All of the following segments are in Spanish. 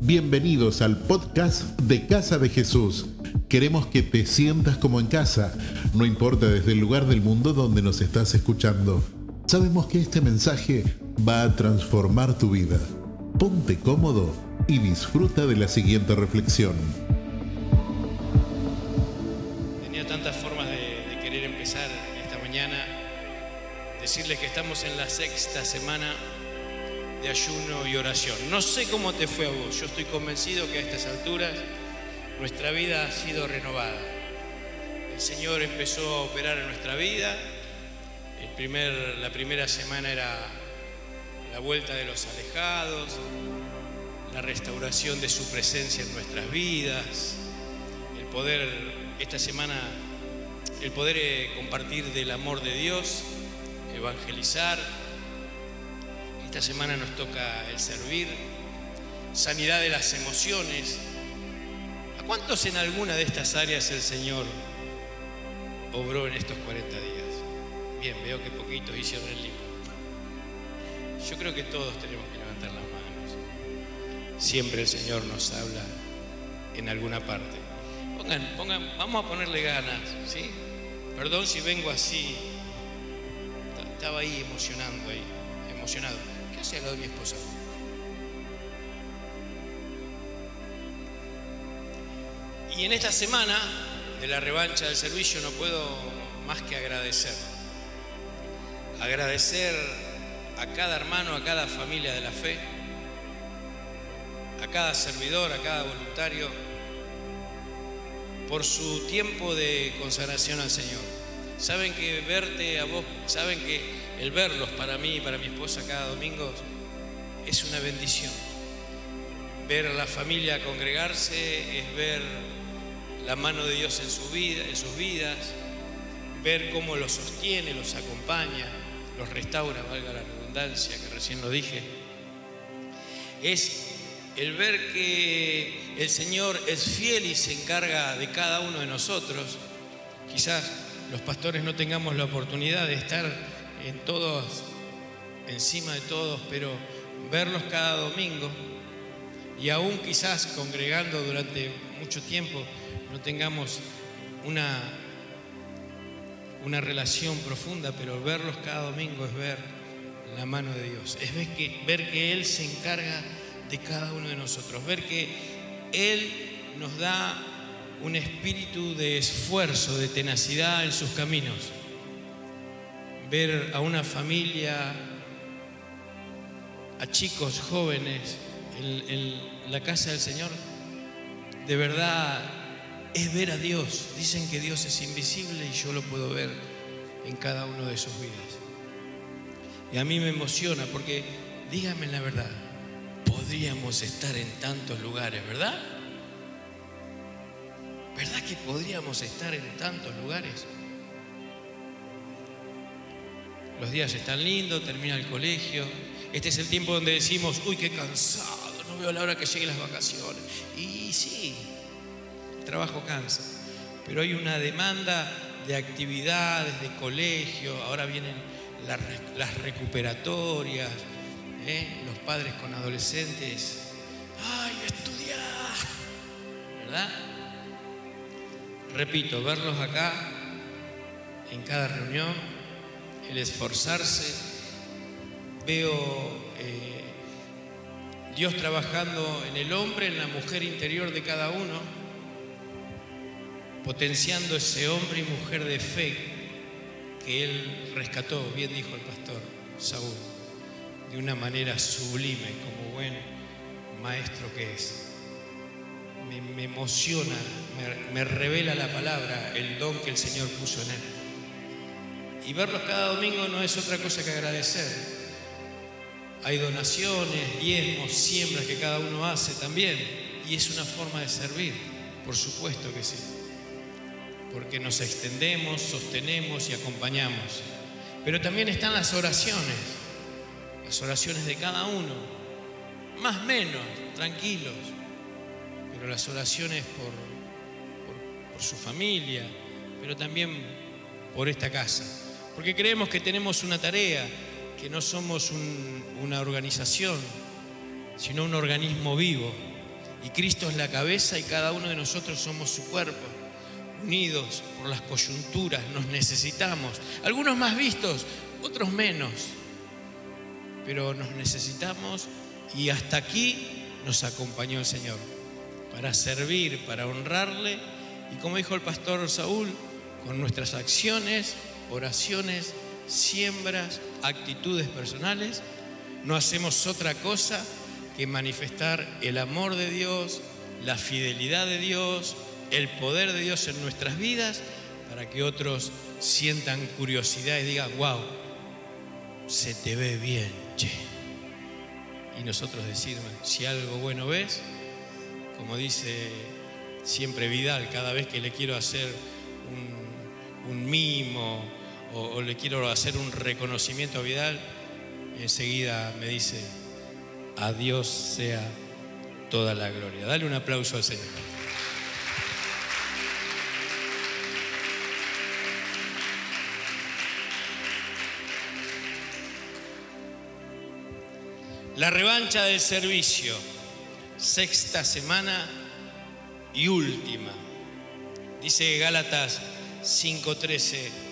Bienvenidos al podcast de Casa de Jesús. Queremos que te sientas como en casa, no importa desde el lugar del mundo donde nos estás escuchando. Sabemos que este mensaje va a transformar tu vida. Ponte cómodo y disfruta de la siguiente reflexión. Tenía tantas formas de, querer empezar esta mañana, decirles que estamos en la sexta semana de ayuno y oración. No sé cómo te fue a vos, yo estoy convencido que a estas alturas nuestra vida ha sido renovada. El Señor empezó a operar en nuestra vida. El primer, la primera semana era la vuelta de los alejados, la restauración de su presencia en nuestras vidas, el poder, esta semana, el poder eh, compartir del amor de Dios, evangelizar. Esta semana nos toca el servir, sanidad de las emociones. ¿A cuántos en alguna de estas áreas el Señor obró en estos 40 días? Bien, veo que poquitos hicieron el libro. Yo creo que todos tenemos que levantar las manos. Siempre el Señor nos habla en alguna parte. Pongan, pongan, vamos a ponerle ganas, ¿sí? Perdón si vengo así. Estaba ahí emocionando ahí, emocionado. ¿Qué hace al lado de mi esposa? Y en esta semana de la revancha del servicio no puedo más que agradecer. Agradecer a cada hermano, a cada familia de la fe, a cada servidor, a cada voluntario, por su tiempo de consagración al Señor. Saben que verte a vos, saben que el verlos para mí y para mi esposa cada domingo es una bendición. Ver a la familia congregarse es ver la mano de Dios en, su vida, en sus vidas, ver cómo los sostiene, los acompaña, los restaura, valga la redundancia que recién lo dije, es el ver que el Señor es fiel y se encarga de cada uno de nosotros. Quizás los pastores no tengamos la oportunidad de estar en todos, encima de todos, pero verlos cada domingo y aún quizás congregando durante mucho tiempo no tengamos una, una relación profunda, pero verlos cada domingo es ver la mano de Dios, es ver que, ver que Él se encarga de cada uno de nosotros, ver que Él nos da un espíritu de esfuerzo, de tenacidad en sus caminos, ver a una familia, a chicos jóvenes en, la casa del Señor, de verdad es ver a Dios. Dicen que Dios es invisible y yo lo puedo ver en cada uno de sus vidas. Y a mí me emociona porque, díganme la verdad, podríamos estar en tantos lugares, ¿verdad? ¿Verdad que podríamos estar en tantos lugares? Los días están lindos, termina el colegio. Este es el tiempo donde decimos, uy, qué cansado, no veo la hora que lleguen las vacaciones. Y sí, el trabajo cansa, pero hay una demanda de actividades, de colegio, ahora vienen las, recuperatorias, ¿eh? los padres con adolescentes. ¡Ay, estudiar! ¿Verdad? Repito, verlos acá en cada reunión, el esforzarse, veo eh, Dios trabajando en el hombre, en la mujer interior de cada uno, potenciando ese hombre y mujer de fe que Él rescató, bien dijo el pastor Saúl, de una manera sublime como buen maestro que es. Me, emociona, me, me revela la palabra, el don que el Señor puso en Él. Y verlos cada domingo no es otra cosa que agradecer. Hay donaciones, diezmos, siembras que cada uno hace también. Y es una forma de servir, por supuesto que sí. Porque nos extendemos, sostenemos y acompañamos. Pero también están las oraciones, las oraciones de cada uno, más menos, tranquilos. Pero las oraciones por, por, por su familia, pero también por esta casa porque creemos que tenemos una tarea, que no somos un, una organización, sino un organismo vivo, y Cristo es la cabeza y cada uno de nosotros somos su cuerpo. Unidos por las coyunturas, nos necesitamos. Algunos más vistos, otros menos. Pero nos necesitamos y hasta aquí nos acompañó el Señor para servir, para honrarle y como dijo el pastor Saúl, con nuestras acciones, oraciones, siembras, actitudes personales, no hacemos otra cosa que manifestar el amor de Dios, la fidelidad de Dios, el poder de Dios en nuestras vidas, para que otros sientan curiosidad y digan, wow, se te ve bien, che. Y nosotros decimos, si algo bueno ves, como dice siempre Vidal, cada vez que le quiero hacer un, mimo o, le quiero hacer un reconocimiento a Vidal, enseguida me dice, a Dios sea toda la gloria. Dale un aplauso al Señor. La revancha del servicio, sexta semana y última. Dice Gálatas 5:13,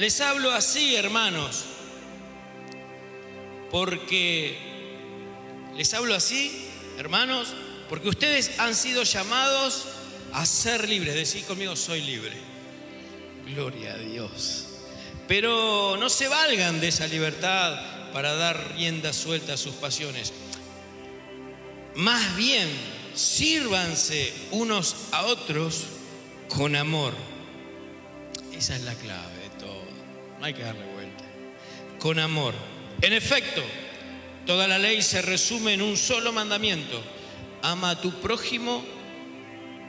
les hablo así, hermanos, porque les hablo así, hermanos, porque ustedes han sido llamados a ser libres. Decir conmigo, soy libre. Gloria a Dios. Pero no se valgan de esa libertad para dar rienda suelta a sus pasiones. Más bien, sírvanse unos a otros con amor. Esa es la clave. No hay que darle vuelta. Con amor. En efecto, toda la ley se resume en un solo mandamiento. Ama a tu prójimo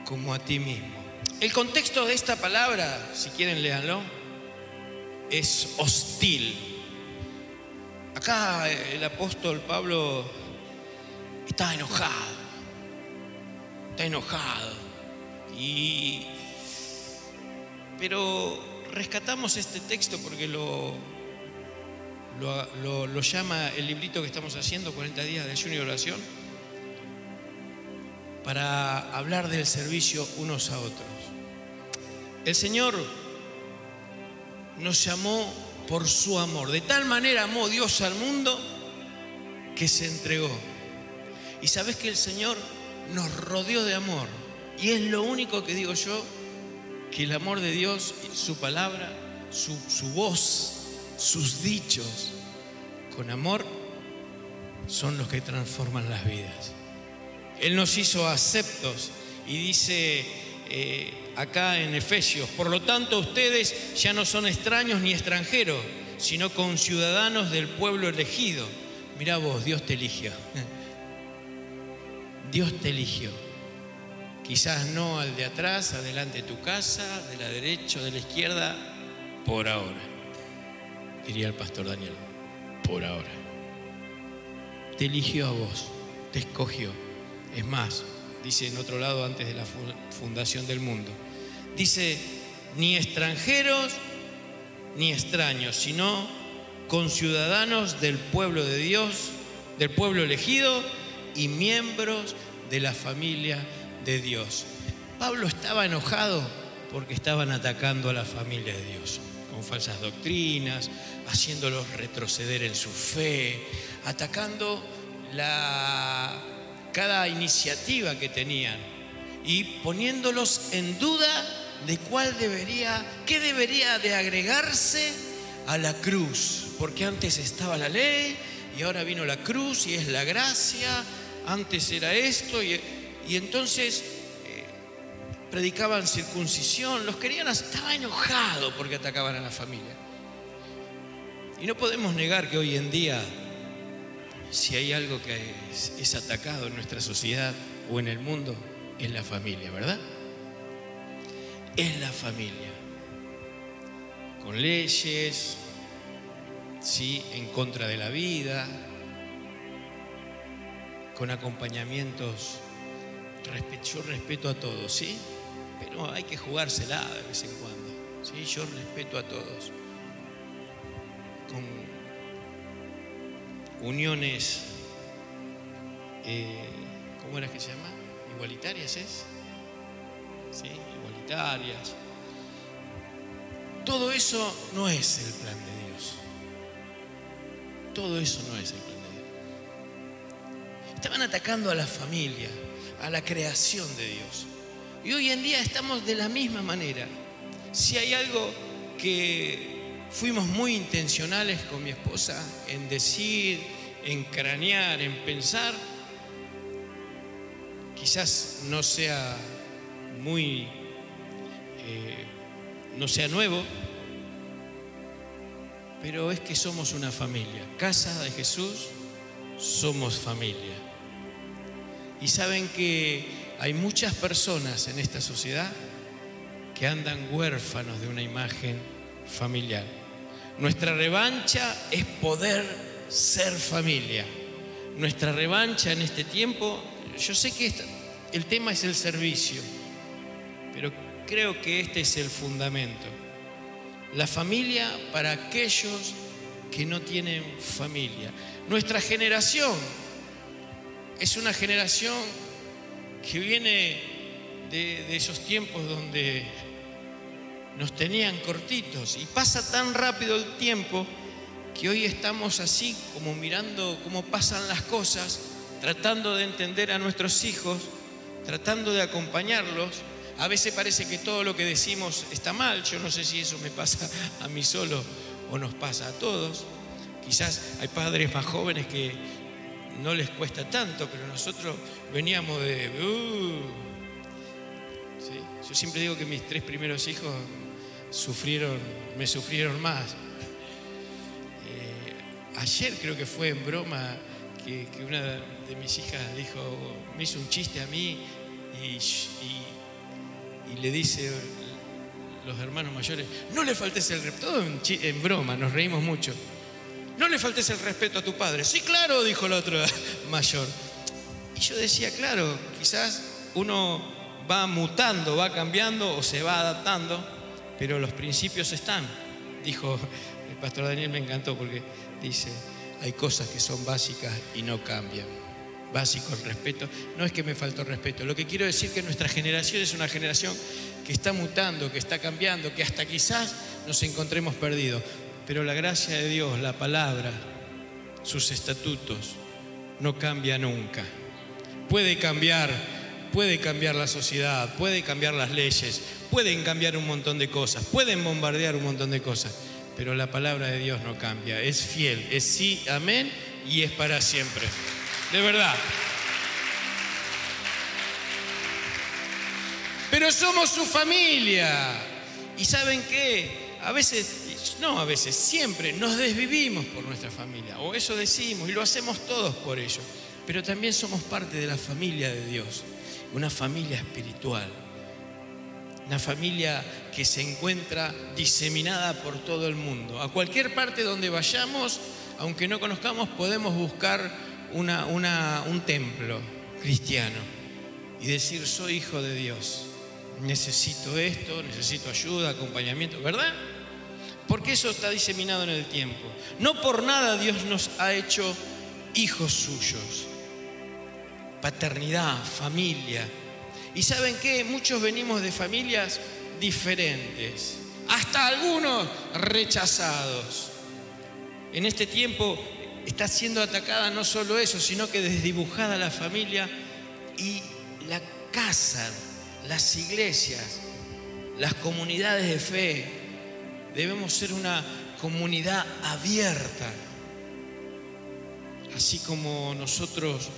como a ti mismo. El contexto de esta palabra, si quieren léanlo, es hostil. Acá el apóstol Pablo está enojado. Está enojado. Y pero rescatamos este texto porque lo, lo, llama el librito que estamos haciendo, 40 días de ayuno y oración, para hablar del servicio unos a otros. El Señor nos llamó por su amor. De tal manera amó Dios al mundo que se entregó. Y sabes que el Señor nos rodeó de amor. Y es lo único que digo yo, que el amor de Dios, su palabra, su, su voz, sus dichos con amor son los que transforman las vidas. Él nos hizo aceptos y dice eh, acá en Efesios, por lo tanto ustedes ya no son extraños ni extranjeros, sino conciudadanos del pueblo elegido. Mira vos, Dios te eligió. Dios te eligió. Quizás no al de atrás, adelante de tu casa, de la derecha o de la izquierda, por ahora diría el pastor Daniel, por ahora. Te eligió a vos, te escogió. Es más, dice en otro lado antes de la fundación del mundo, dice, ni extranjeros ni extraños, sino conciudadanos del pueblo de Dios, del pueblo elegido y miembros de la familia Dios. Pablo estaba enojado porque estaban atacando a la familia de Dios con falsas doctrinas, haciéndolos retroceder en su fe, atacando la, cada iniciativa que tenían y poniéndolos en duda de cuál debería, qué debería de agregarse a la cruz, porque antes estaba la ley y ahora vino la cruz y es la gracia, antes era esto y, y entonces predicaban circuncisión, los querían, estaba enojado porque atacaban a la familia. Y no podemos negar que hoy en día, si hay algo que es, atacado en nuestra sociedad o en el mundo, es la familia, ¿verdad? Es la familia. Con leyes, sí, en contra de la vida, con acompañamientos. Yo respeto a todos, ¿sí? pero hay que jugársela de vez en cuando. ¿sí? Yo respeto a todos. Con uniones, eh, ¿cómo era que se llama? igualitarias es, ¿sí? igualitarias. Todo eso no es el plan de Dios. Todo eso no es el plan de Dios. Estaban atacando a la familia, a la creación de Dios. Y hoy en día estamos de la misma manera. Si hay algo que fuimos muy intencionales con mi esposa en decir, en cranear, en pensar, quizás no sea muy, eh, no sea nuevo, pero es que somos una familia. Casa de Jesús, somos familia. Y saben que hay muchas personas en esta sociedad que andan huérfanos de una imagen familiar. Nuestra revancha es poder ser familia. Nuestra revancha en este tiempo, yo sé que el tema es el servicio, pero creo que este es el fundamento. La familia para aquellos que no tienen familia. Nuestra generación es una generación que viene de, esos tiempos donde nos tenían cortitos y pasa tan rápido el tiempo que hoy estamos así como mirando cómo pasan las cosas, tratando de entender a nuestros hijos, tratando de acompañarlos. A veces parece que todo lo que decimos está mal, yo no sé si eso me pasa a mí solo o nos pasa a todos. Quizás hay padres más jóvenes que no les cuesta tanto, pero nosotros veníamos de... Uh, yo siempre digo que mis tres primeros hijos sufrieron, me sufrieron más. Eh, ayer creo que fue en broma que, una de mis hijas dijo, me hizo un chiste a mí y, le dice los hermanos mayores, no le faltes el respeto, en, broma, nos reímos mucho. No le faltes el respeto a tu padre. Sí, claro, dijo el otro mayor. Y yo decía, claro, quizás uno va mutando, va cambiando o se va adaptando pero los principios están. Dijo el pastor Daniel, me encantó porque dice, hay cosas que son básicas y no cambian. Básico el respeto. No es que me faltó respeto. Lo que quiero decir es que nuestra generación es una generación que está mutando, que está cambiando, que hasta quizás nos encontremos perdidos. Pero la gracia de Dios, la palabra, sus estatutos, no cambia nunca. Puede cambiar, puede cambiar la sociedad, puede cambiar las leyes, pueden cambiar un montón de cosas, pueden bombardear un montón de cosas, pero la palabra de Dios no cambia, es fiel, es sí, amén y es para siempre. De verdad. Pero somos su familia. ¿Y saben qué? A veces, no a veces, siempre nos desvivimos por nuestra familia, o eso decimos, y lo hacemos todos por ello. Pero también somos parte de la familia de Dios, una familia espiritual una familia que se encuentra diseminada por todo el mundo. A cualquier parte donde vayamos, aunque no conozcamos, podemos buscar un templo cristiano y decir, soy hijo de Dios, necesito esto, necesito ayuda, acompañamiento, ¿verdad? Porque eso está diseminado en el tiempo. No por nada Dios nos ha hecho hijos suyos. Paternidad, familia, y saben qué, muchos venimos de familias diferentes, hasta algunos rechazados. En este tiempo está siendo atacada no solo eso, sino que desdibujada la familia y la casa, las iglesias, las comunidades de fe. Debemos ser una comunidad abierta, así como nosotros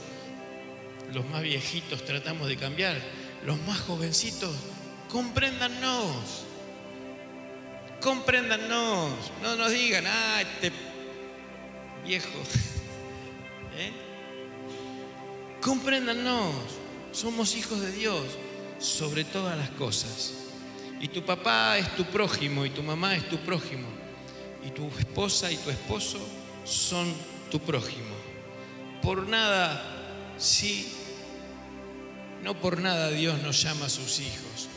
los más viejitos tratamos de cambiar los más jovencitos, compréndannos. Compréndannos. No nos digan, ah, este viejo. ¿Eh? Compréndannos. Somos hijos de Dios sobre todas las cosas. Y tu papá es tu prójimo y tu mamá es tu prójimo. Y tu esposa y tu esposo son tu prójimo. Por nada, sí no por nada Dios nos llama a sus hijos.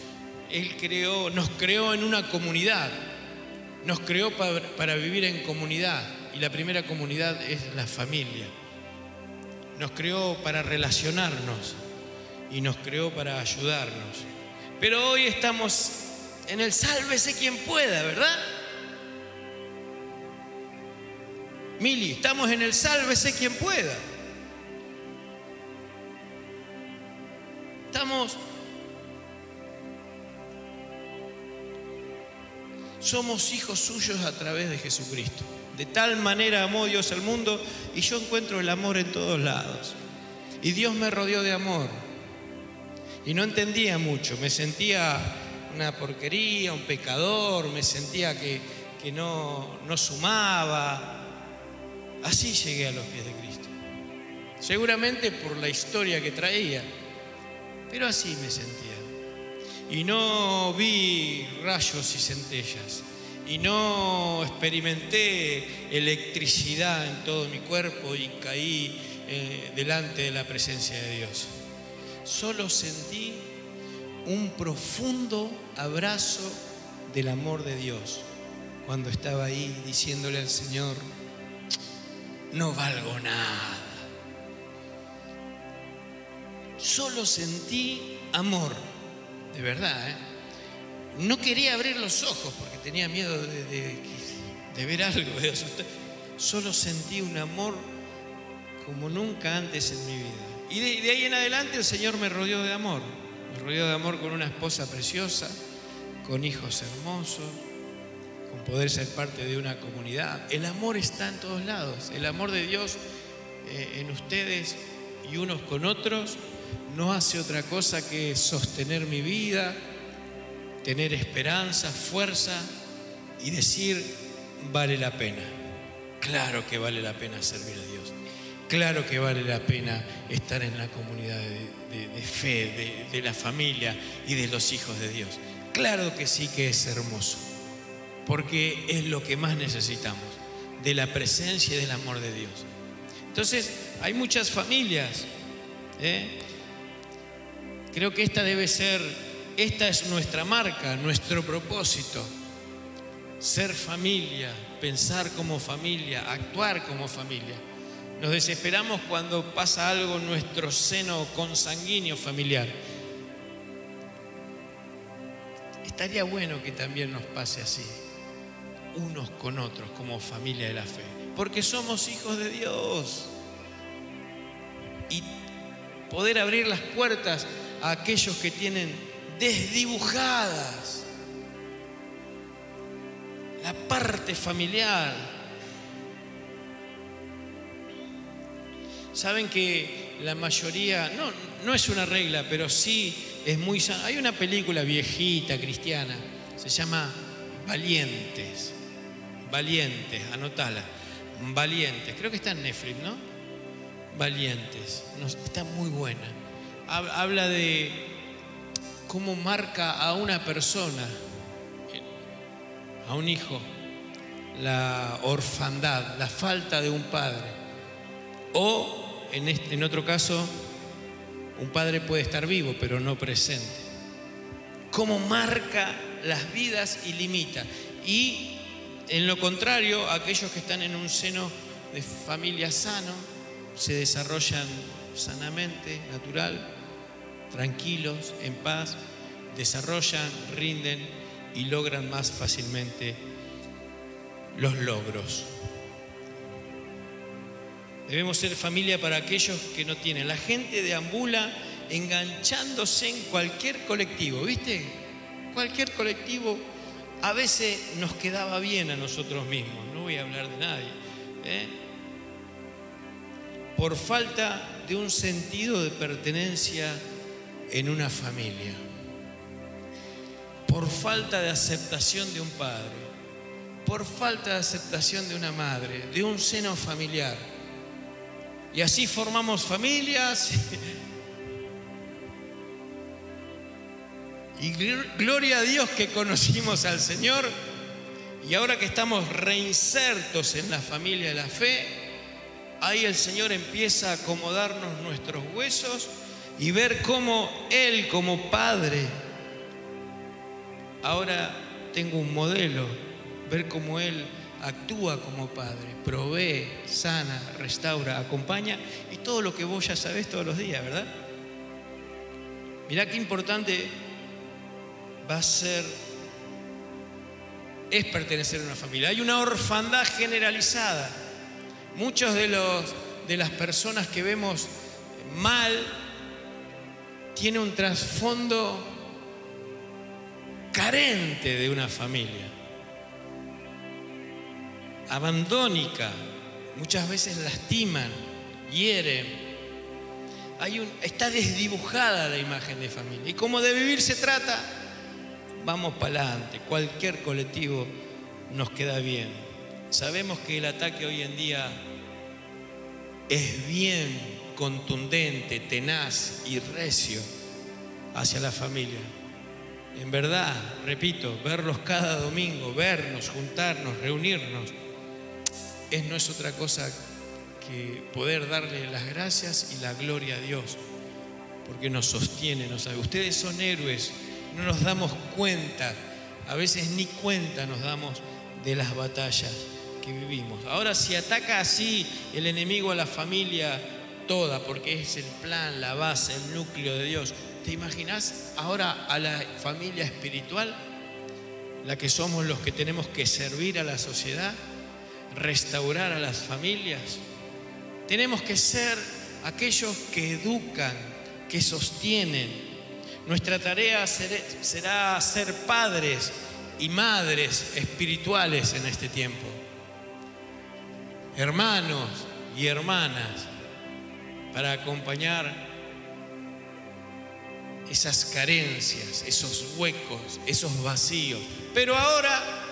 Él creó, nos creó en una comunidad. Nos creó para, para vivir en comunidad. Y la primera comunidad es la familia. Nos creó para relacionarnos. y nos creó para ayudarnos. Pero hoy estamos en el sálvese quien pueda, ¿verdad? Mili, estamos en el sálvese quien pueda. Estamos... Somos hijos suyos a través de Jesucristo. De tal manera amó Dios al mundo y yo encuentro el amor en todos lados. Y Dios me rodeó de amor. Y no entendía mucho, me sentía una porquería, un pecador, me sentía que, que no, no sumaba. Así llegué a los pies de Cristo. Seguramente por la historia que traía, pero así me sentía. Y no vi rayos y centellas. Y no experimenté electricidad en todo mi cuerpo y caí eh, delante de la presencia de Dios. Solo sentí un profundo abrazo del amor de Dios cuando estaba ahí diciéndole al Señor, no valgo nada. Solo sentí amor, de verdad. ¿eh? No quería abrir los ojos porque tenía miedo de, ver algo, de. Solo sentí un amor como nunca antes en mi vida. Y de ahí en adelante el Señor me rodeó de amor. Rodeó de amor con una esposa preciosa, con hijos hermosos, con poder ser parte de una comunidad. El amor está en todos lados. El amor de Dios eh, en ustedes y unos con otros no hace otra cosa que sostener mi vida, tener esperanza, fuerza y decir, vale la pena. Claro que vale la pena servir a Dios. Claro que vale la pena estar en la comunidad de, fe, de, de la familia y de los hijos de Dios. Claro que sí que es hermoso, porque es lo que más necesitamos, de la presencia y del amor de Dios. Entonces, hay muchas familias. ¿eh? Creo que esta debe ser, esta es nuestra marca, nuestro propósito. Ser familia, pensar como familia, actuar como familia. Nos desesperamos cuando pasa algo en nuestro seno consanguíneo familiar. Estaría bueno que también nos pase así, unos con otros, como familia de la fe, porque somos hijos de Dios. Y poder abrir las puertas a aquellos que tienen desdibujadas la parte familiar, Saben que la mayoría, no, no es una regla, pero sí es muy. Hay una película viejita, cristiana, se llama Valientes. Valientes, anotala. Valientes, creo que está en Netflix, ¿no? Valientes, está muy buena. Habla de cómo marca a una persona, a un hijo, la orfandad, la falta de un padre. O en, otro caso, un padre puede estar vivo, pero no presente. Cómo marca las vidas y limita. Y en lo contrario, aquellos que están en un seno de familia sano se desarrollan sanamente, natural, tranquilos, en paz, desarrollan, rinden y logran más fácilmente los logros. Debemos ser familia para aquellos que no tienen. La gente deambula enganchándose en cualquier colectivo, ¿viste? Cualquier colectivo a veces nos quedaba bien a nosotros mismos, no voy a hablar de nadie. ¿eh? Por falta de un sentido de pertenencia en una familia. Por falta de aceptación de un padre. Por falta de aceptación de una madre, de un seno familiar y así formamos familias. Y gloria a Dios que conocimos al Señor y ahora que estamos reinsertos en la familia de la fe, ahí el Señor empieza a acomodarnos nuestros huesos y ver cómo Él como Padre, ahora tengo un modelo, ver cómo Él actúa como padre, provee, sana, restaura, acompaña y todo lo que vos ya sabés todos los días, ¿verdad? Mirá qué importante va a ser, es pertenecer a una familia. Hay una orfandad generalizada. Muchos de, los, de las personas que vemos mal tienen un trasfondo carente de una familia, abandónica, muchas veces lastiman, hieren. Hay un, está desdibujada la imagen de familia. Y como de vivir se trata, vamos para adelante. Cualquier colectivo nos queda bien. Sabemos que el ataque hoy en día es bien contundente, tenaz y recio hacia la familia. En verdad, repito, verlos cada domingo, vernos, juntarnos, reunirnos, es, no es otra cosa que poder darle las gracias y la gloria a Dios, porque nos sostiene, nos sabe. Ustedes son héroes, no nos damos cuenta, a veces ni cuenta nos damos de las batallas que vivimos. Ahora si ataca así el enemigo a la familia toda, porque es el plan, la base, el núcleo de Dios, ¿te imaginas ahora a la familia espiritual, la que somos los que tenemos que servir a la sociedad? Restaurar a las familias. Tenemos que ser aquellos que educan, que sostienen. Nuestra tarea será ser padres y madres espirituales en este tiempo. Hermanos y hermanas, para acompañar esas carencias, esos huecos, esos vacíos. Pero ahora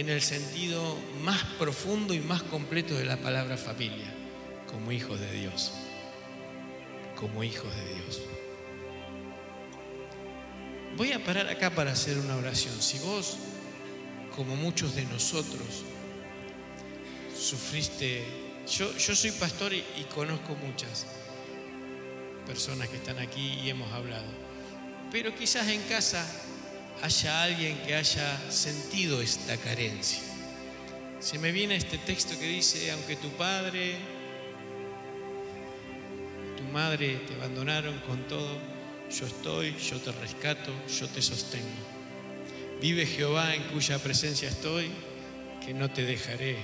en el sentido más profundo y más completo de la palabra familia, como hijos de Dios, como hijos de Dios. Voy a parar acá para hacer una oración. Si vos, como muchos de nosotros, sufriste, yo, soy pastor y conozco muchas personas que están aquí y hemos hablado, pero quizás en casa haya alguien que haya sentido esta carencia. Se me viene este texto que dice, aunque tu padre, tu madre te abandonaron con todo, yo estoy, yo te rescato, yo te sostengo. Vive Jehová en cuya presencia estoy, que no te dejaré,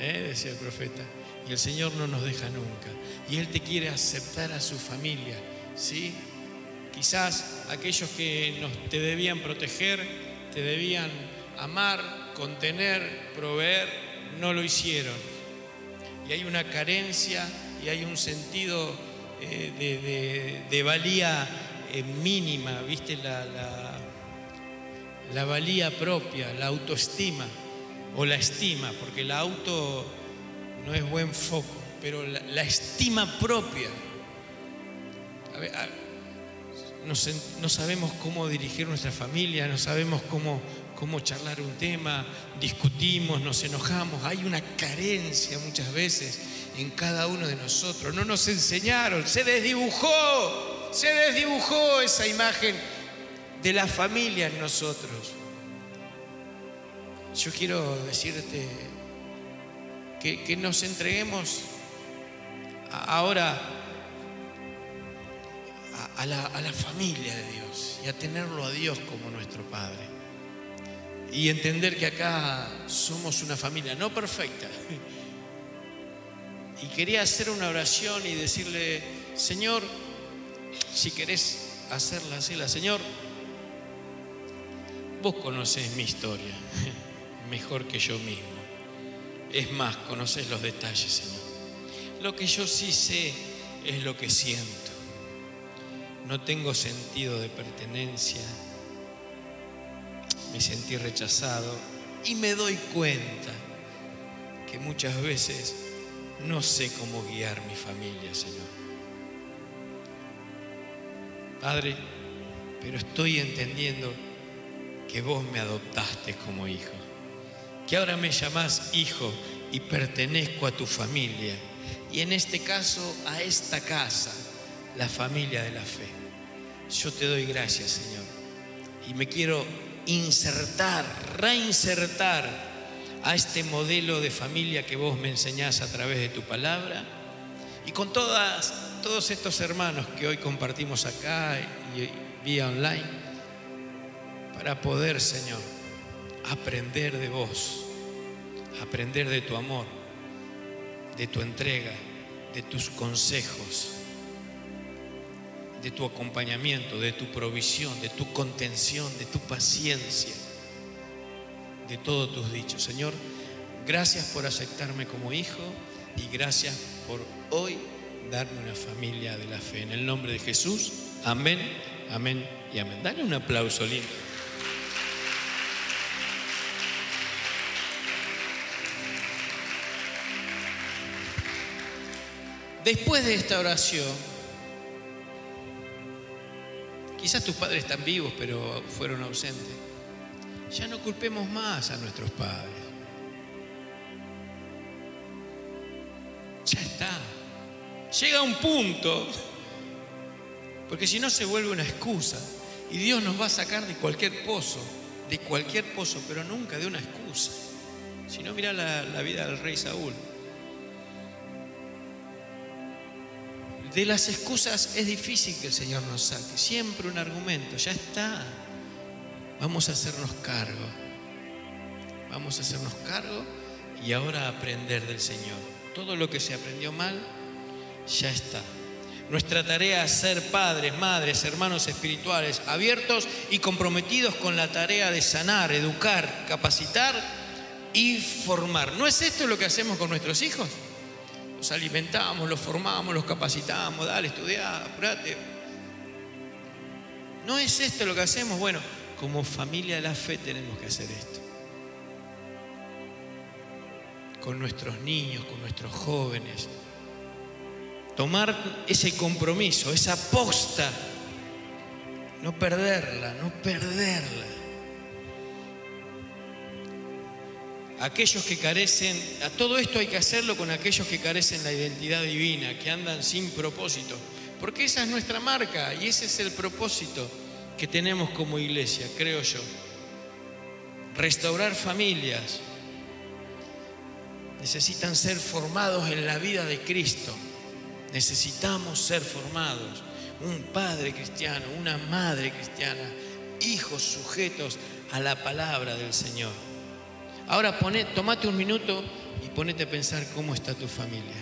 ¿eh? decía el profeta. Y el Señor no nos deja nunca. Y Él te quiere aceptar a su familia, ¿sí? Quizás aquellos que te debían proteger, te debían amar, contener, proveer, no lo hicieron. Y hay una carencia y hay un sentido eh, de, valía eh, mínima, ¿viste? La, valía propia, la autoestima o la estima, porque la auto no es buen foco, pero la, estima propia. A ver, no, sabemos cómo dirigir nuestra familia, no sabemos cómo, cómo charlar un tema, discutimos, nos enojamos. Hay una carencia muchas veces en cada uno de nosotros. No nos enseñaron, se desdibujó, se desdibujó esa imagen de la familia en nosotros. Yo quiero decirte que, que nos entreguemos ahora a la, familia de Dios y a tenerlo a Dios como nuestro Padre. Y entender que acá somos una familia no perfecta. Y quería hacer una oración y decirle, Señor, si querés hacerla, la Señor, vos conocés mi historia mejor que yo mismo. Es más, conocés los detalles, Señor. Lo que yo sí sé es lo que siento no tengo sentido de pertenencia, me sentí rechazado y me doy cuenta que muchas veces no sé cómo guiar mi familia, Señor. Padre, pero estoy entendiendo que vos me adoptaste como hijo, que ahora me llamás hijo y pertenezco a tu familia, y en este caso a esta casa la familia de la fe. Yo te doy gracias, Señor. Y me quiero insertar, reinsertar a este modelo de familia que vos me enseñás a través de tu palabra. y con todas, todos estos hermanos que hoy compartimos acá y vía online, para poder, Señor, aprender de vos, aprender de tu amor, de tu entrega, de tus consejos, de tu acompañamiento, de tu provisión, de tu contención, de tu paciencia, de todos tus dichos. Señor, gracias por aceptarme como hijo y gracias por hoy darme una familia de la fe. En el nombre de Jesús, amén, amén y amén. Dale un aplauso lindo. Después de esta oración, quizás tus padres están vivos, pero fueron ausentes. Ya no culpemos más a nuestros padres. Ya está. Llega un punto, porque si no se vuelve una excusa. Y Dios nos va a sacar de cualquier pozo, de cualquier pozo, pero nunca de una excusa. Si no, mira la, la vida del rey Saúl. De las excusas es difícil que el Señor nos saque. Siempre un argumento, ya está. Vamos a hacernos cargo. Vamos a hacernos cargo y ahora aprender del Señor. Todo lo que se aprendió mal, ya está. Nuestra tarea es ser padres, madres, hermanos espirituales, abiertos y comprometidos con la tarea de sanar, educar, capacitar y formar. ¿No es esto lo que hacemos con nuestros hijos? Los alimentamos, los formamos, los capacitamos, dale, estudia, apurate. ¿No es esto lo que hacemos? Bueno, como familia de la fe tenemos que hacer esto. Con nuestros niños, con nuestros jóvenes. Tomar ese compromiso, esa posta. No perderla, no perderla. Aquellos que carecen, a todo esto hay que hacerlo con aquellos que carecen la identidad divina, que andan sin propósito, porque esa es nuestra marca y ese es el propósito que tenemos como iglesia, creo yo. Restaurar familias necesitan ser formados en la vida de Cristo. Necesitamos ser formados. Un padre cristiano, una madre cristiana, hijos sujetos a la palabra del Señor. Ahora pone, tomate un minuto y ponete a pensar cómo está tu familia.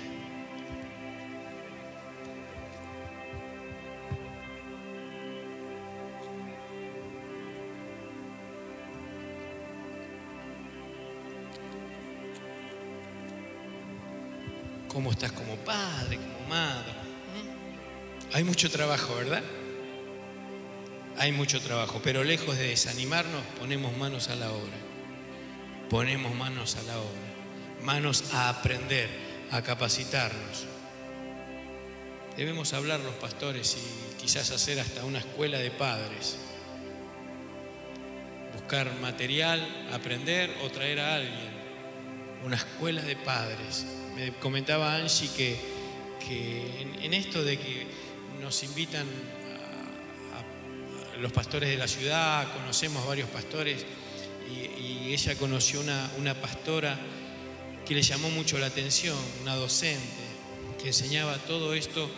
¿Cómo estás como padre, como madre? ¿Mm? Hay mucho trabajo, ¿verdad? Hay mucho trabajo, pero lejos de desanimarnos, ponemos manos a la obra ponemos manos a la obra, manos a aprender, a capacitarnos. Debemos hablar los pastores y quizás hacer hasta una escuela de padres. Buscar material, aprender o traer a alguien. Una escuela de padres. Me comentaba Angie que, que en, esto de que nos invitan a, a los pastores de la ciudad, conocemos varios pastores, y, ella conoció una, una pastora que le llamó mucho la atención, una docente, que enseñaba todo esto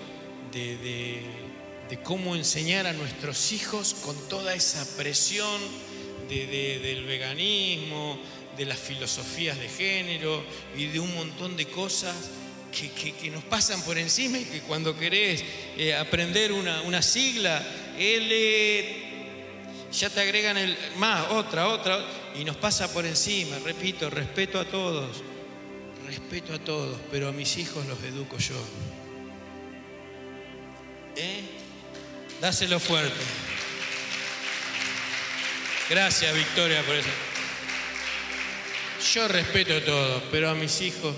de, de, cómo enseñar a nuestros hijos con toda esa presión de, del veganismo, de las filosofías de género y de un montón de cosas que, que, nos pasan por encima y que cuando querés eh, aprender una, una sigla, L ya te agregan el más, otra, otra, y nos pasa por encima. Repito, respeto a todos, respeto a todos, pero a mis hijos los educo yo. ¿Eh? Dáselo fuerte. Gracias, Victoria, por eso. Yo respeto a todos, pero a mis hijos,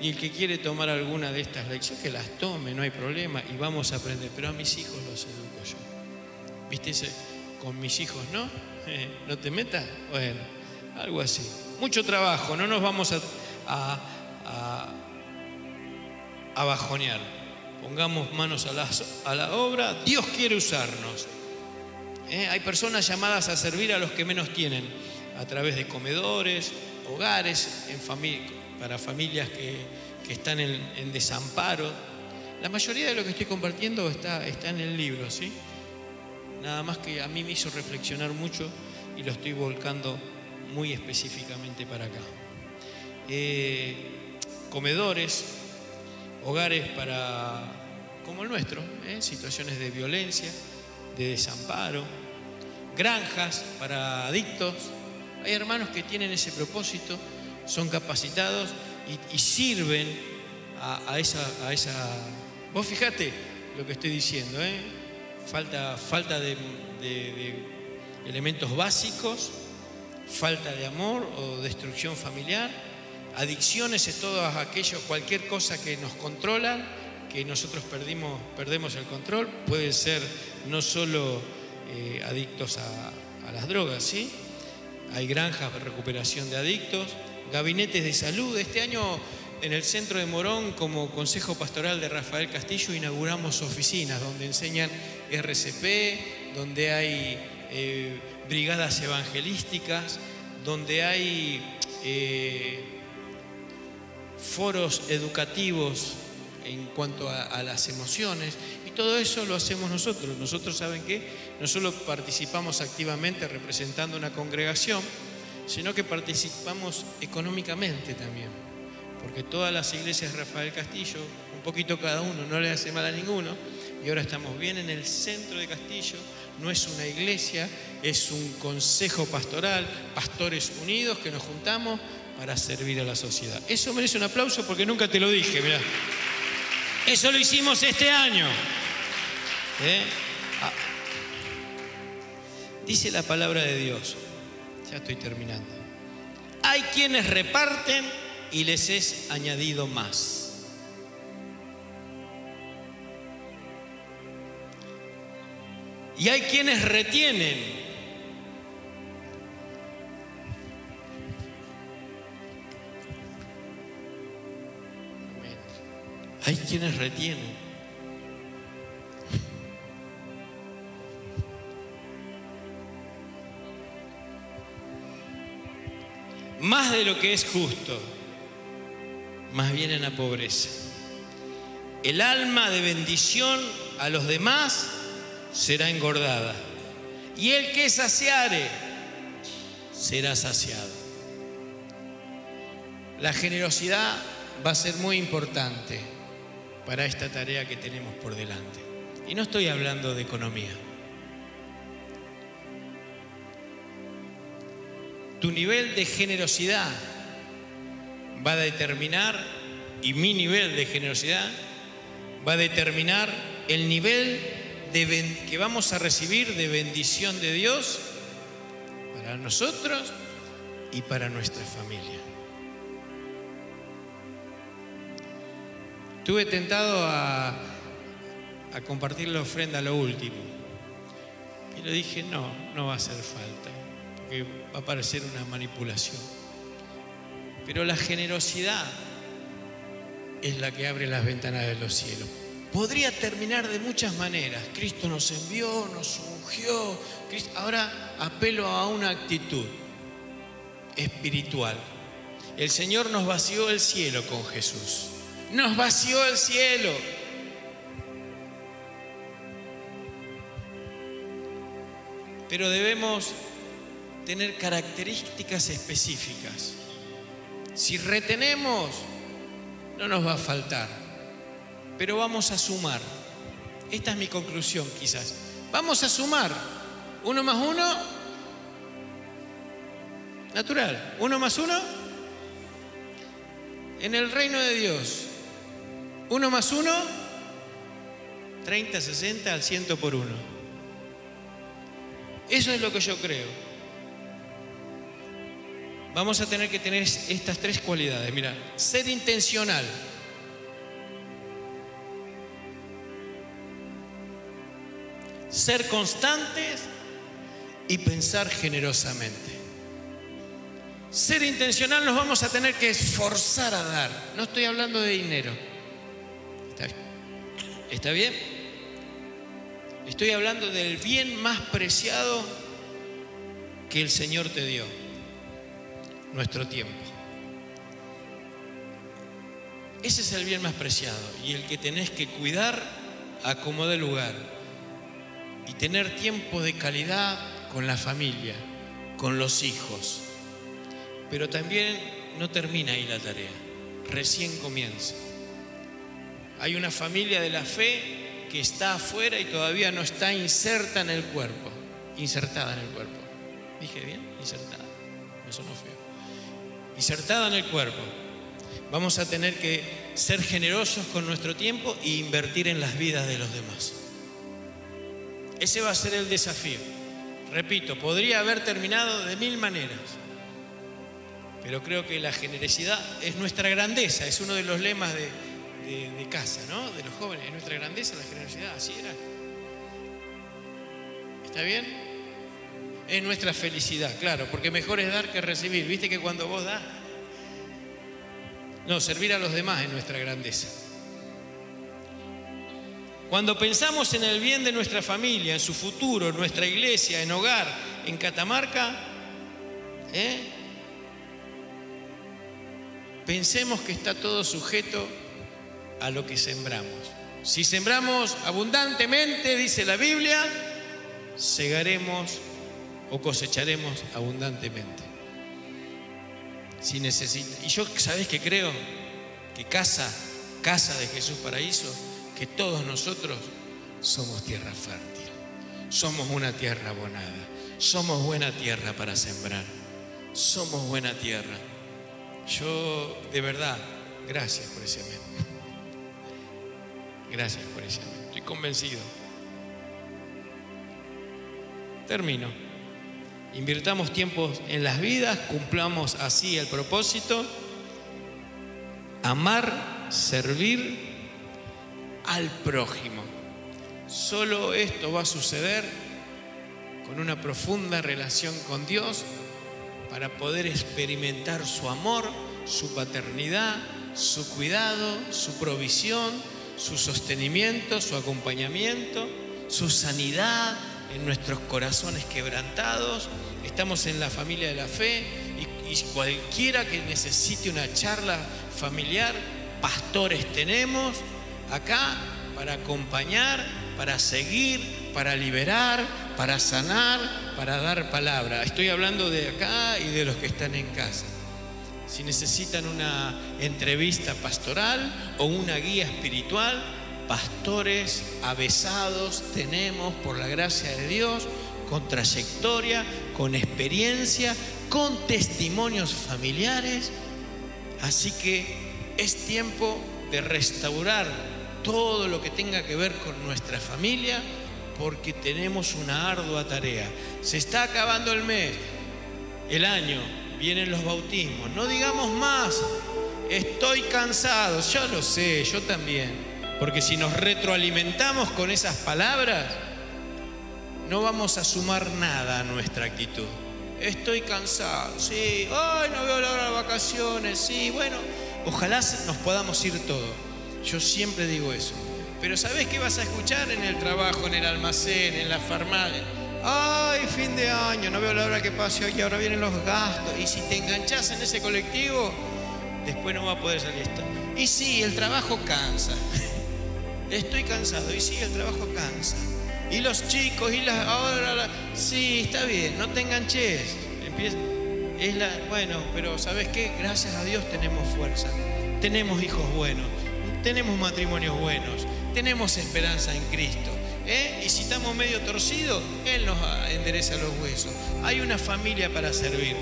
y el que quiere tomar alguna de estas lecciones, que las tome, no hay problema, y vamos a aprender, pero a mis hijos los educo yo. ¿Viste ese? Con mis hijos, ¿no? Eh, ¿No te metas? Bueno, algo así. Mucho trabajo, no nos vamos a, a, bajonear. Pongamos manos a la, obra, Dios quiere usarnos. Eh, hay personas llamadas a servir a los que menos tienen, a través de comedores, hogares, en para familias que, están en, desamparo, La mayoría de lo que estoy compartiendo está en el libro, ¿sí? Nada más que a mí me hizo reflexionar mucho y lo estoy volcando muy específicamente para acá. Eh, comedores, hogares para, como el nuestro, ¿eh? situaciones de violencia, de desamparo, granjas para adictos. Hay hermanos que tienen ese propósito, son capacitados y, sirven a, esa, a, esa, Vos fijate lo que estoy diciendo, ¿eh? Falta, falta de, elementos básicos, falta de amor o destrucción familiar, adicciones es todo aquello, cualquier cosa que nos controla, que nosotros perdimos, perdemos el control, puede ser no solo eh, adictos a, a, las drogas, ¿sí? Hay granjas de recuperación de adictos, gabinetes de salud. Este año en el centro de Morón, como Consejo Pastoral de Rafael Castillo, inauguramos oficinas donde enseñan RCP, donde hay eh, brigadas evangelísticas, donde hay eh, foros educativos en cuanto a, las emociones. Y todo eso lo hacemos nosotros. Nosotros saben que no solo participamos activamente representando una congregación, sino que participamos económicamente también porque todas las iglesias Rafael Castillo, un poquito cada uno, no le hace mal a ninguno, y ahora estamos bien en el centro de Castillo, no es una iglesia, es un consejo pastoral, pastores unidos que nos juntamos para servir a la sociedad. Eso merece un aplauso porque nunca te lo dije, mirá. Eso lo hicimos este año. ¿Eh? Ah. Dice la palabra de Dios, ya estoy terminando. Hay quienes reparten y les es añadido más. Y hay quienes retienen. Hay quienes retienen. Más de lo que es justo más bien en la pobreza. El alma de bendición a los demás será engordada. Y el que saciare será saciado. La generosidad va a ser muy importante para esta tarea que tenemos por delante. Y no estoy hablando de economía. Tu nivel de generosidad va a determinar, y mi nivel de generosidad, va a determinar el nivel que vamos a recibir de bendición de Dios para nosotros y para nuestra familia. Tuve tentado a, a compartir la ofrenda a lo último. Le dije, no, no va a hacer falta, porque va a parecer una manipulación. Pero la generosidad es la que abre las ventanas de los cielos. Podría terminar de muchas maneras. Cristo nos envió, nos ungió. Ahora apelo a una actitud espiritual. El Señor nos vació el cielo con Jesús. Nos vació el cielo. Pero debemos tener características específicas. Si retenemos, no nos va a faltar, pero vamos a sumar. Esta es mi conclusión quizás. Vamos a sumar. Uno más uno, natural. Uno más uno, en el reino de Dios. Uno más uno, 30, 60 al ciento por uno. Eso es lo que yo creo vamos a tener que tener estas tres cualidades. Mira, ser intencional. Ser constantes y pensar generosamente. Ser intencional nos vamos a tener que esforzar a dar. No estoy hablando de dinero. ¿Está bien? Estoy hablando del bien más preciado que el Señor te dio nuestro tiempo. Ese es el bien más preciado y el que tenés que cuidar a como de lugar y tener tiempo de calidad con la familia, con los hijos. Pero también no termina ahí la tarea, recién comienza. Hay una familia de la fe que está afuera y todavía no está inserta en el cuerpo, insertada en el cuerpo. ¿Dije bien? Insertada. Eso no feo. Insertada en el cuerpo. Vamos a tener que ser generosos con nuestro tiempo e invertir en las vidas de los demás. Ese va a ser el desafío. Repito, podría haber terminado de mil maneras, pero creo que la generosidad es nuestra grandeza, es uno de los lemas de, casa, ¿no? De los jóvenes, es nuestra grandeza la generosidad, así era. ¿Está bien? Es nuestra felicidad, claro, porque mejor es dar que recibir. Viste que cuando vos das, no, servir a los demás es nuestra grandeza. Cuando pensamos en el bien de nuestra familia, en su futuro, en nuestra iglesia, en hogar, en Catamarca, ¿eh? pensemos que está todo sujeto a lo que sembramos. Si sembramos abundantemente, dice la Biblia, segaremos o cosecharemos abundantemente si necesita. Y yo, ¿sabes qué creo? Que casa, casa de Jesús Paraíso, que todos nosotros somos tierra fértil, somos una tierra abonada, somos buena tierra para sembrar, somos buena tierra. Yo, de verdad, gracias por ese amén. Gracias por ese amén. Estoy convencido. Termino. Invirtamos tiempo en las vidas, cumplamos así el propósito. Amar, servir al prójimo. Solo esto va a suceder con una profunda relación con Dios para poder experimentar su amor, su paternidad, su cuidado, su provisión, su sostenimiento, su acompañamiento, su sanidad, en nuestros corazones quebrantados, estamos en la familia de la fe y, cualquiera que necesite una charla familiar, pastores tenemos acá para acompañar, para seguir, para liberar, para sanar, para dar palabra. Estoy hablando de acá y de los que están en casa. Si necesitan una entrevista pastoral o una guía espiritual, pastores avesados tenemos por la gracia de Dios, con trayectoria, con experiencia, con testimonios familiares. Así que es tiempo de restaurar todo lo que tenga que ver con nuestra familia porque tenemos una ardua tarea. Se está acabando el mes, el año, vienen los bautismos. No digamos más, estoy cansado, yo lo sé, yo también. Porque si nos retroalimentamos con esas palabras, no vamos a sumar nada a nuestra actitud. Estoy cansado, sí, ay, no veo la hora de vacaciones, sí, bueno, ojalá nos podamos ir todos. Yo siempre digo eso. Pero ¿sabes qué vas a escuchar en el trabajo, en el almacén, en la farmacia? Ay, fin de año, no veo la hora que pase hoy, ahora vienen los gastos. Y si te enganchas en ese colectivo, después no va a poder salir esto. Y sí, el trabajo cansa. Estoy cansado. Y sí, el trabajo cansa. Y los chicos, y las. Ahora, sí, está bien, no te enganches. Es la, bueno, pero ¿sabes qué? Gracias a Dios tenemos fuerza. Tenemos hijos buenos. Tenemos matrimonios buenos. Tenemos esperanza en Cristo. ¿eh? Y si estamos medio torcidos, Él nos endereza los huesos. Hay una familia para servir.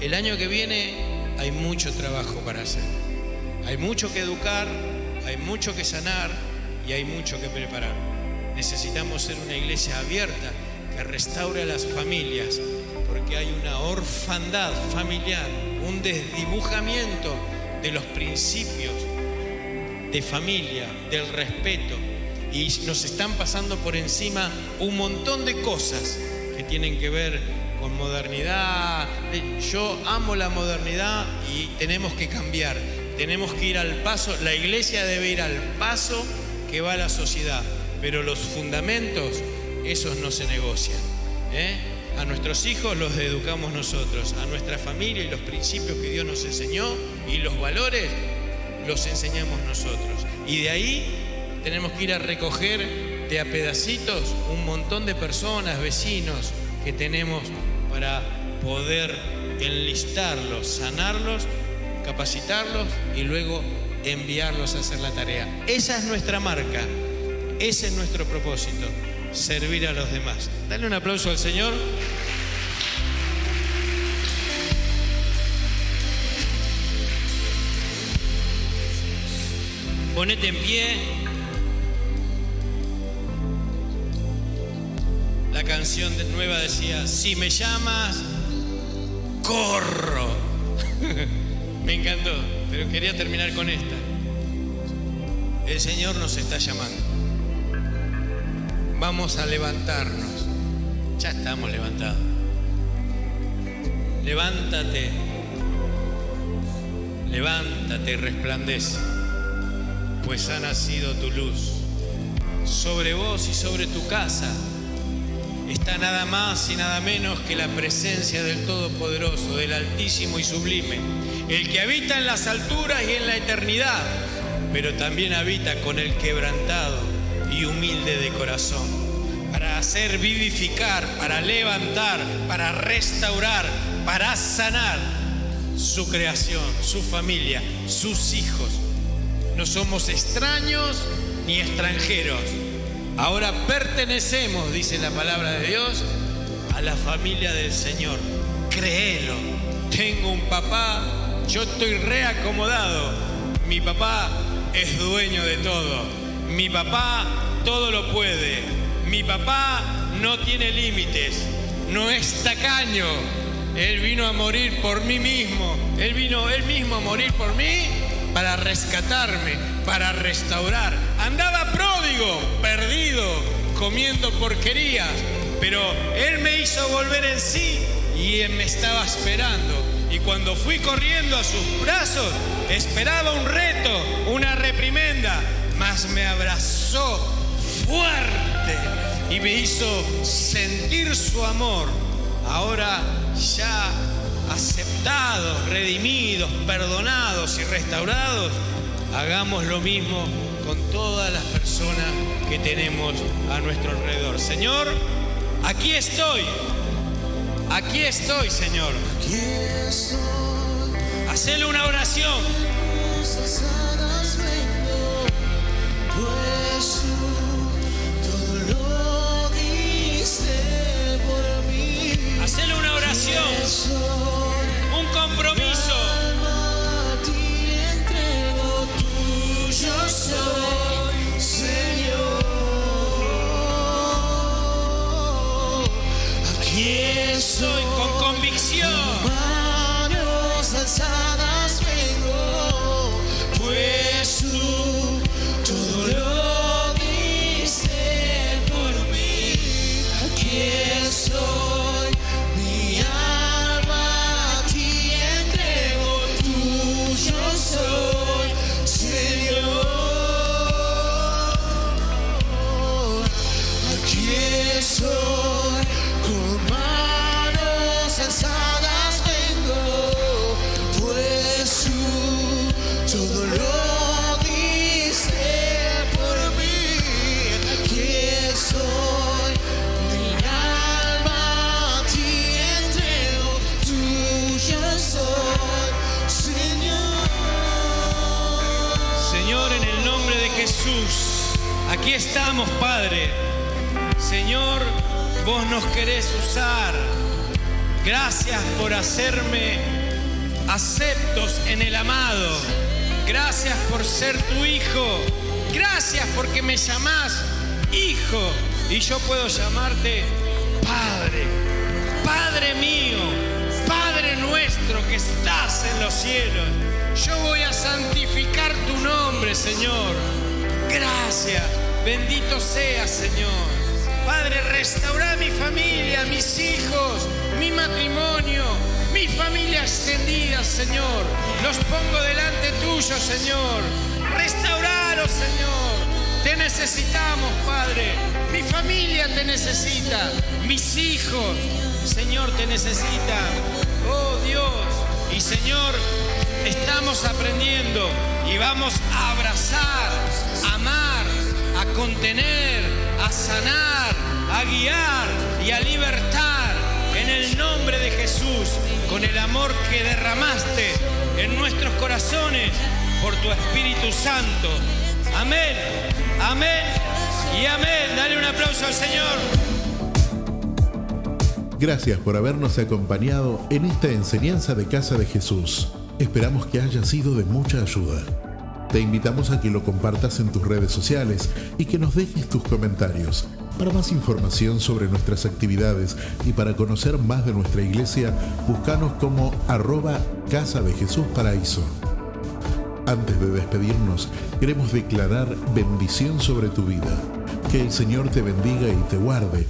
El año que viene hay mucho trabajo para hacer. Hay mucho que educar, hay mucho que sanar, y hay mucho que preparar. Necesitamos ser una iglesia abierta que restaure a las familias, porque hay una orfandad familiar, un desdibujamiento de los principios de familia, del respeto, y nos están pasando por encima un montón de cosas que tienen que ver con modernidad. Yo amo la modernidad y tenemos que cambiar, tenemos que ir al paso, la iglesia debe ir al paso que va la sociedad, pero los fundamentos, esos no se negocian. ¿eh? A nuestros hijos los educamos nosotros, a nuestra familia y los principios que Dios nos enseñó y los valores, los enseñamos nosotros. Y de ahí tenemos que ir a recoger de a pedacitos un montón de personas, vecinos que tenemos para poder enlistarlos, sanarlos, capacitarlos y luego enviarlos a hacer la tarea. Esa es nuestra marca, ese es nuestro propósito, servir a los demás. Dale un aplauso al Señor. Ponete en pie. La canción nueva decía, si me llamas, corro. me encantó, pero quería terminar con esta. El Señor nos está llamando. Vamos a levantarnos. Ya estamos levantados. Levántate. Levántate y resplandece pues ha nacido tu luz. Sobre vos y sobre tu casa está nada más y nada menos que la presencia del Todopoderoso, del Altísimo y Sublime, el que habita en las alturas y en la eternidad, pero también habita con el quebrantado y humilde de corazón, para hacer vivificar, para levantar, para restaurar, para sanar su creación, su familia, sus hijos no somos extraños ni extranjeros. Ahora pertenecemos, dice la palabra de Dios, a la familia del Señor. Créelo. Tengo un papá, yo estoy reacomodado. Mi papá es dueño de todo. Mi papá todo lo puede. Mi papá no tiene límites. No es tacaño. Él vino a morir por mí mismo. Él vino él mismo a morir por mí para rescatarme, para restaurar. Andaba pródigo, perdido, comiendo porquerías, pero Él me hizo volver en sí y Él me estaba esperando. Y cuando fui corriendo a sus brazos, esperaba un reto, una reprimenda, mas me abrazó fuerte y me hizo sentir su amor. Ahora ya aceptados, redimidos, perdonados y restaurados, hagamos lo mismo con todas las personas que tenemos a nuestro alrededor. Señor, aquí estoy. Aquí estoy, Señor. Hacele una oración. Hacele una oración. Aquí los cielos. Yo voy a santificar tu nombre, Señor. Gracias Bendito sea, Señor. Padre, restaura mi familia, mis hijos, mi matrimonio, mi familia extendida, Señor. Los pongo delante tuyo, Señor. Restauralos, Señor. Te necesitamos, Padre. Mi familia te necesita. Mis hijos, Señor, te necesitan. Señor, estamos aprendiendo y vamos a abrazar, a amar, a contener, a sanar, a guiar y a libertar en el nombre de Jesús, con el amor que derramaste en nuestros corazones por tu Espíritu Santo. Amén, amén y amén. Dale un aplauso al Señor. Gracias por habernos acompañado en esta enseñanza de Casa de Jesús. Esperamos que haya sido de mucha ayuda. Te invitamos a que lo compartas en tus redes sociales y que nos dejes tus comentarios. Para más información sobre nuestras actividades y para conocer más de nuestra iglesia, búscanos como arroba Casa de Jesús Paraíso. Antes de despedirnos, queremos declarar bendición sobre tu vida. Que el Señor te bendiga y te guarde